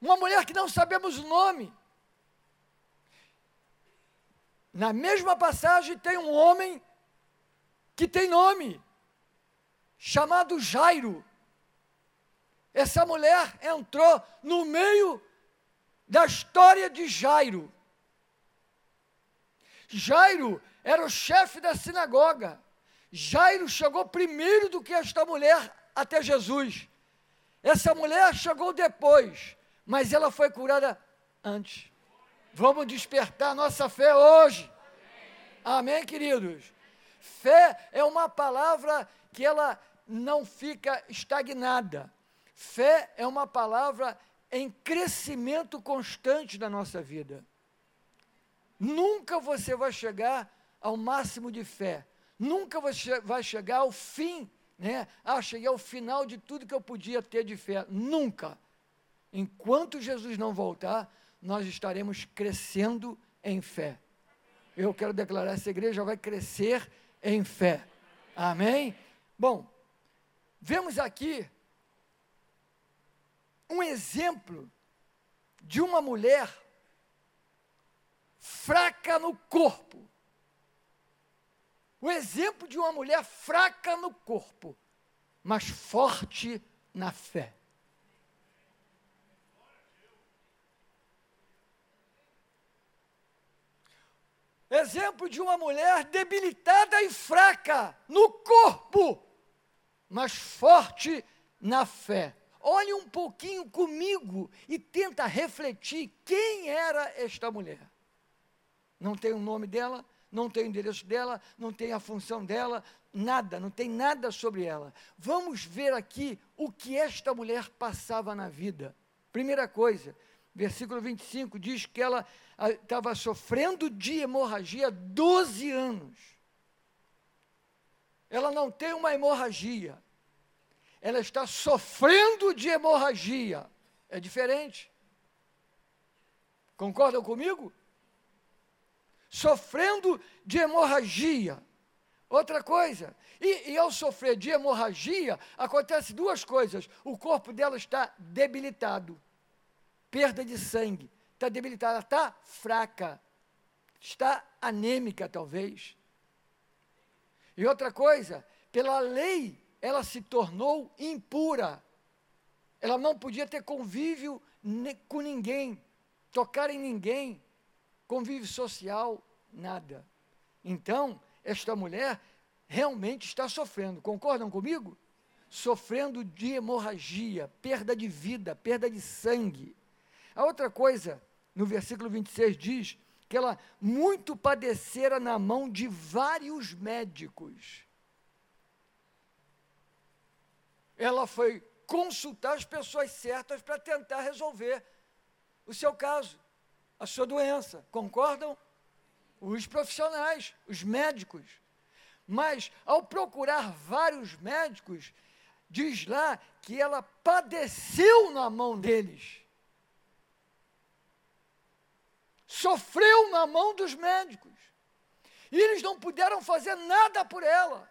uma mulher que não sabemos o nome. Na mesma passagem tem um homem que tem nome, chamado Jairo. Essa mulher entrou no meio da história de Jairo. Jairo era o chefe da sinagoga. Jairo chegou primeiro do que esta mulher até Jesus. Essa mulher chegou depois, mas ela foi curada antes. Vamos despertar nossa fé hoje. Amém, queridos? Fé é uma palavra que ela não fica estagnada. Fé é uma palavra em crescimento constante da nossa vida. Nunca você vai chegar ao máximo de fé. Nunca você vai chegar ao fim, né? Ah, cheguei ao final de tudo que eu podia ter de fé. Nunca. Enquanto Jesus não voltar, nós estaremos crescendo em fé. Eu quero declarar: essa igreja vai crescer em fé. Amém? Bom, vemos aqui um exemplo de uma mulher fraca no corpo. O exemplo de uma mulher fraca no corpo, mas forte na fé. Exemplo de uma mulher debilitada e fraca no corpo, mas forte na fé. Olhe um pouquinho comigo e tenta refletir quem era esta mulher. Não tem o nome dela, não tem o endereço dela, não tem a função dela, nada, não tem nada sobre ela. Vamos ver aqui o que esta mulher passava na vida. Primeira coisa, versículo 25 diz que ela estava sofrendo de hemorragia 12 anos. Ela não tem uma hemorragia, ela está sofrendo de hemorragia. É diferente. Concordam comigo? Sofrendo de hemorragia. Outra coisa, e, e, ao sofrer de hemorragia, acontece duas coisas. O corpo dela está debilitado, perda de sangue, está debilitada, está fraca, está anêmica talvez. E outra coisa, pela lei ela se tornou impura. Ela não podia ter convívio com ninguém, tocar em ninguém, convívio social, nada. Então, esta mulher realmente está sofrendo, concordam comigo? Sofrendo de hemorragia, perda de vida, perda de sangue. A outra coisa, no versículo 26 diz que ela muito padecera na mão de vários médicos ela foi consultar as pessoas certas para tentar resolver o seu caso, a sua doença. Concordam? Os profissionais, os médicos. Mas, ao procurar vários médicos, diz lá que ela padeceu na mão deles. Sofreu na mão dos médicos. E eles não puderam fazer nada por ela.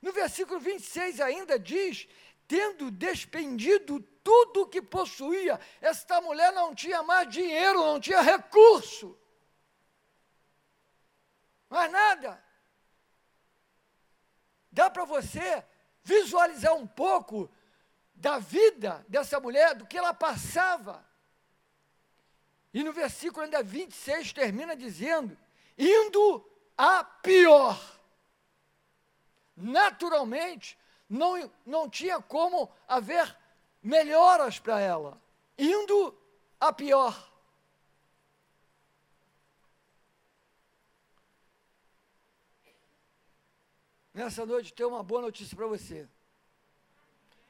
No versículo 26 ainda diz: tendo despendido tudo o que possuía, esta mulher não tinha mais dinheiro, não tinha recurso. Mais nada. Dá para você visualizar um pouco da vida dessa mulher, do que ela passava. E no versículo ainda 26 termina dizendo: indo a pior naturalmente, não, não tinha como haver melhoras para ela, indo a pior. Nessa noite tem uma boa notícia para você.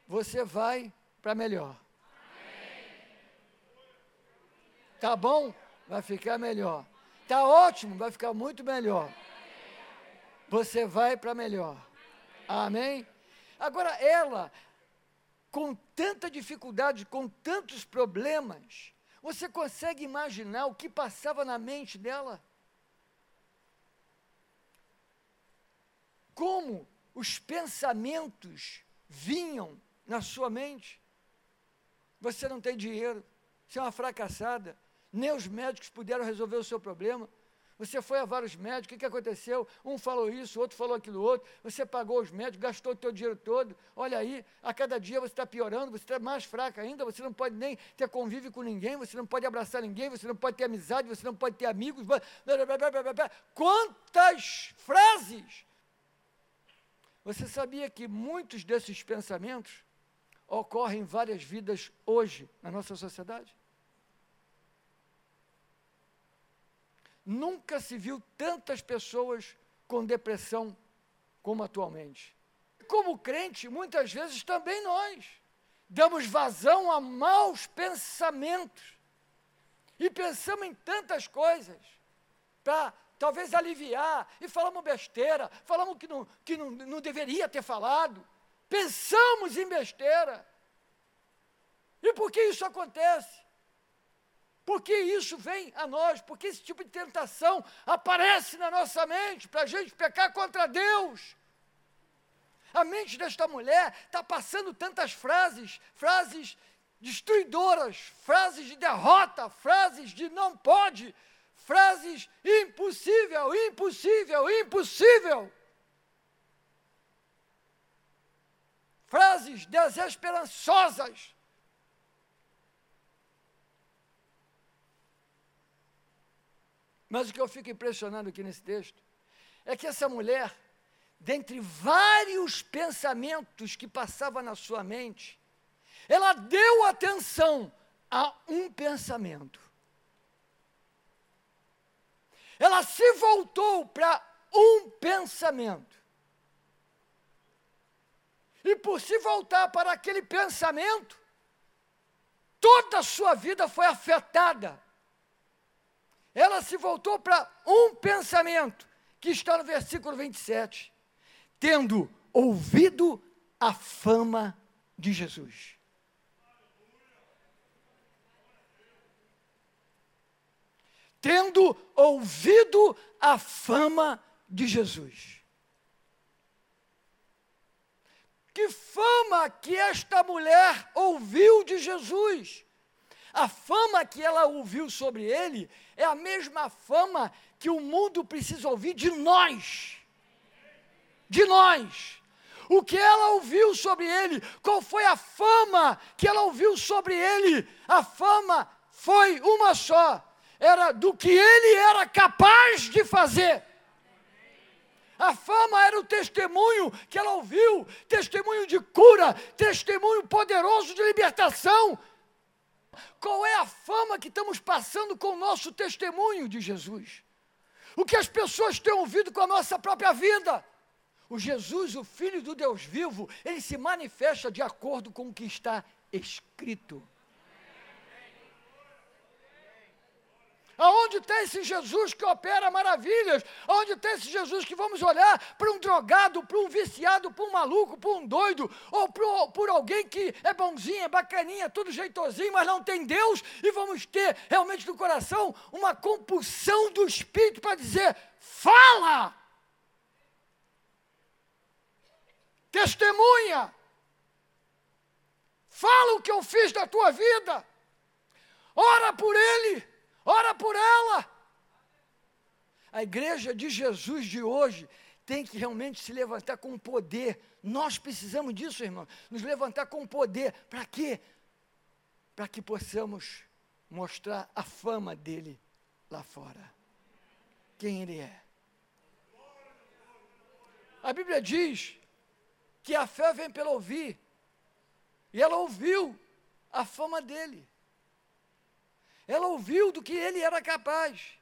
Você vai para melhor. Tá bom? Vai ficar melhor. Tá ótimo, vai ficar muito melhor. Você vai para melhor. Amém? Agora, ela, com tanta dificuldade, com tantos problemas, você consegue imaginar o que passava na mente dela? Como os pensamentos vinham na sua mente. Você não tem dinheiro, você é uma fracassada, nem os médicos puderam resolver o seu problema. Você foi a vários médicos, o que, que aconteceu? Um falou isso, outro falou aquilo outro. Você pagou os médicos, gastou o seu dinheiro todo. Olha aí, a cada dia você está piorando, você está mais fraca ainda, você não pode nem ter convívio com ninguém, você não pode abraçar ninguém, você não pode ter amizade, você não pode ter amigos. Quantas frases! Você sabia que muitos desses pensamentos ocorrem em várias vidas hoje na nossa sociedade? Nunca se viu tantas pessoas com depressão como atualmente. Como crente, muitas vezes também nós damos vazão a maus pensamentos e pensamos em tantas coisas para talvez aliviar e falamos besteira, falamos que, não, que não, não deveria ter falado, pensamos em besteira. E por que isso acontece? Porque isso vem a nós, porque esse tipo de tentação aparece na nossa mente para a gente pecar contra Deus. A mente desta mulher está passando tantas frases, frases destruidoras, frases de derrota, frases de não pode, frases impossível, impossível, impossível. Frases desesperançosas. Mas o que eu fico impressionado aqui nesse texto é que essa mulher, dentre vários pensamentos que passavam na sua mente, ela deu atenção a um pensamento. Ela se voltou para um pensamento. E por se voltar para aquele pensamento, toda a sua vida foi afetada ela se voltou para um pensamento, que está no versículo 27, tendo ouvido a fama de Jesus. Tendo ouvido a fama de Jesus. Que fama que esta mulher ouviu de Jesus? A fama que ela ouviu sobre ele é a mesma fama que o mundo precisa ouvir de nós. De nós. O que ela ouviu sobre ele? Qual foi a fama que ela ouviu sobre ele? A fama foi uma só: era do que ele era capaz de fazer. A fama era o testemunho que ela ouviu, testemunho de cura, testemunho poderoso de libertação. Qual é a fama que estamos passando com o nosso testemunho de Jesus? O que as pessoas têm ouvido com a nossa própria vida? O Jesus, o Filho do Deus vivo, ele se manifesta de acordo com o que está escrito. Aonde está esse Jesus que opera maravilhas? Aonde está esse Jesus que vamos olhar para um drogado, para um viciado, para um maluco, para um doido, ou por, por alguém que é bonzinho, é bacaninha, tudo jeitosinho, mas não tem Deus, e vamos ter realmente no coração uma compulsão do Espírito para dizer: fala! Testemunha! Fala o que eu fiz da tua vida! Ora por ele! Ora por ela. A igreja de Jesus de hoje tem que realmente se levantar com poder. Nós precisamos disso, irmão. Nos levantar com poder. Para quê? Para que possamos mostrar a fama dele lá fora. Quem ele é. A Bíblia diz que a fé vem pelo ouvir. E ela ouviu a fama dele. Ela ouviu do que ele era capaz.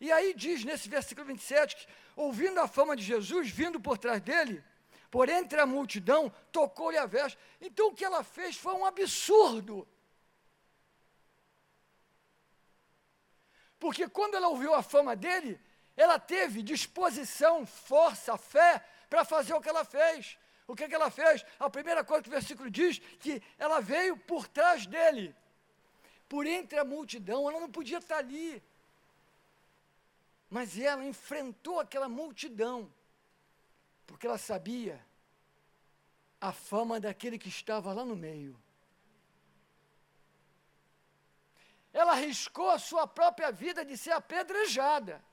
E aí diz nesse versículo 27 que, ouvindo a fama de Jesus, vindo por trás dele, por entre a multidão, tocou-lhe a veste. Então o que ela fez foi um absurdo. Porque quando ela ouviu a fama dele, ela teve disposição, força, fé para fazer o que ela fez. O que, que ela fez? A primeira coisa que o versículo diz que ela veio por trás dele por entre a multidão, ela não podia estar ali. Mas ela enfrentou aquela multidão, porque ela sabia a fama daquele que estava lá no meio. Ela arriscou a sua própria vida de ser apedrejada,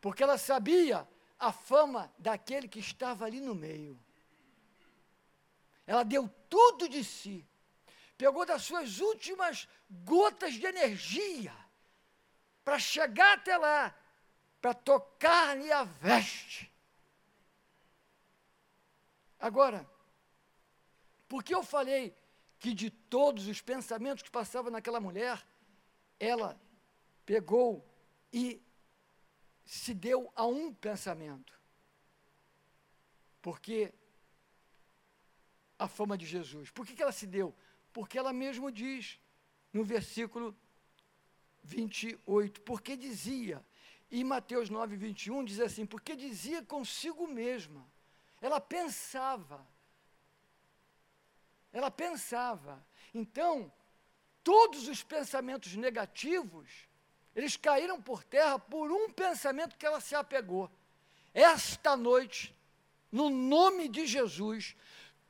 porque ela sabia a fama daquele que estava ali no meio. Ela deu tudo de si, pegou das suas últimas gotas de energia para chegar até lá, para tocar-lhe a veste. Agora, por que eu falei que de todos os pensamentos que passavam naquela mulher, ela pegou e se deu a um pensamento? Porque a fama de Jesus. Por que, que ela se deu? Porque ela mesmo diz no versículo 28, porque dizia, e Mateus 9, 21 diz assim, porque dizia consigo mesma, ela pensava, ela pensava. Então, todos os pensamentos negativos, eles caíram por terra por um pensamento que ela se apegou. Esta noite, no nome de Jesus,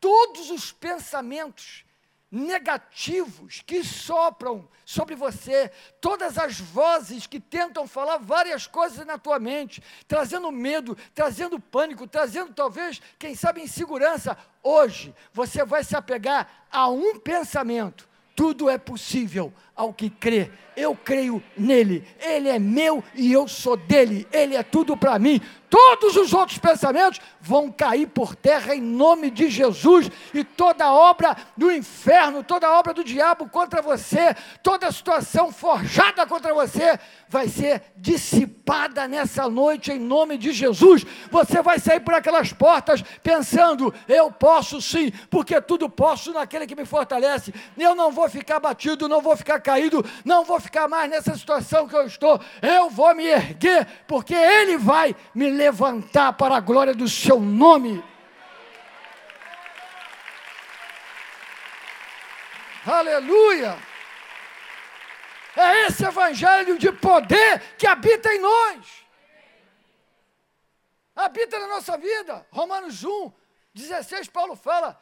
todos os pensamentos negativos que sopram sobre você, todas as vozes que tentam falar várias coisas na tua mente, trazendo medo, trazendo pânico, trazendo talvez, quem sabe, insegurança. Hoje você vai se apegar a um pensamento: tudo é possível ao que crê. Eu creio nele, ele é meu e eu sou dele, ele é tudo para mim todos os outros pensamentos vão cair por terra em nome de Jesus, e toda obra do inferno, toda obra do diabo contra você, toda situação forjada contra você, vai ser dissipada nessa noite em nome de Jesus. Você vai sair por aquelas portas pensando: eu posso sim, porque tudo posso naquele que me fortalece. Eu não vou ficar batido, não vou ficar caído, não vou ficar mais nessa situação que eu estou. Eu vou me erguer, porque Ele vai me levantar para a glória do seu nome. Aleluia! É esse evangelho de poder que habita em nós. Habita na nossa vida. Romanos 1, 16, Paulo fala: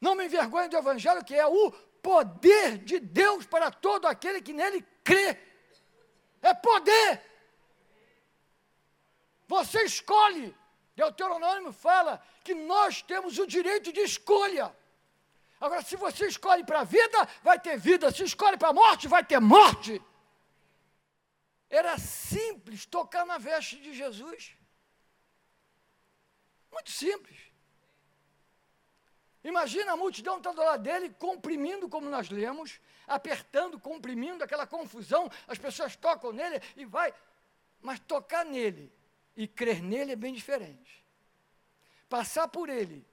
Não me envergonhe do evangelho, que é o poder de Deus para todo aquele que nele crê. É poder. Você escolhe. Deuteronômio fala que nós temos o direito de escolha. Agora, se você escolhe para a vida, vai ter vida. Se escolhe para a morte, vai ter morte. Era simples tocar na veste de Jesus. Muito simples. Imagina a multidão está do lado dele, comprimindo, como nós lemos, apertando, comprimindo, aquela confusão, as pessoas tocam nele e vai. Mas tocar nele e crer nele é bem diferente. Passar por ele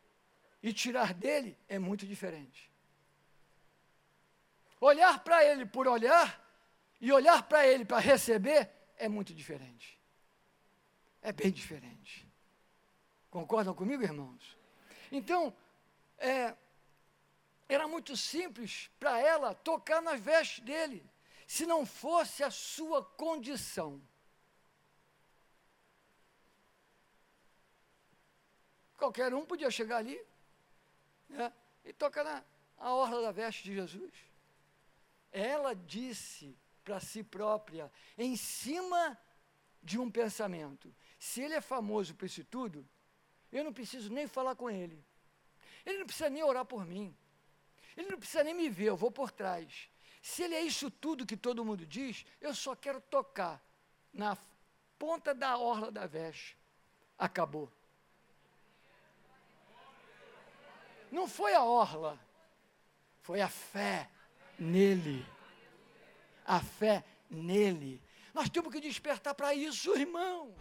e tirar dele é muito diferente. Olhar para ele por olhar e olhar para ele para receber é muito diferente. É bem diferente. Concordam comigo, irmãos? Então, é, era muito simples para ela tocar nas vestes dele, se não fosse a sua condição. Qualquer um podia chegar ali né, e tocar na a orla da veste de Jesus. Ela disse para si própria, em cima de um pensamento: se ele é famoso por isso tudo, eu não preciso nem falar com ele. Ele não precisa nem orar por mim. Ele não precisa nem me ver, eu vou por trás. Se ele é isso tudo que todo mundo diz, eu só quero tocar na ponta da orla da veste. Acabou. Não foi a orla, foi a fé nele. A fé nele. Nós temos que despertar para isso, irmão.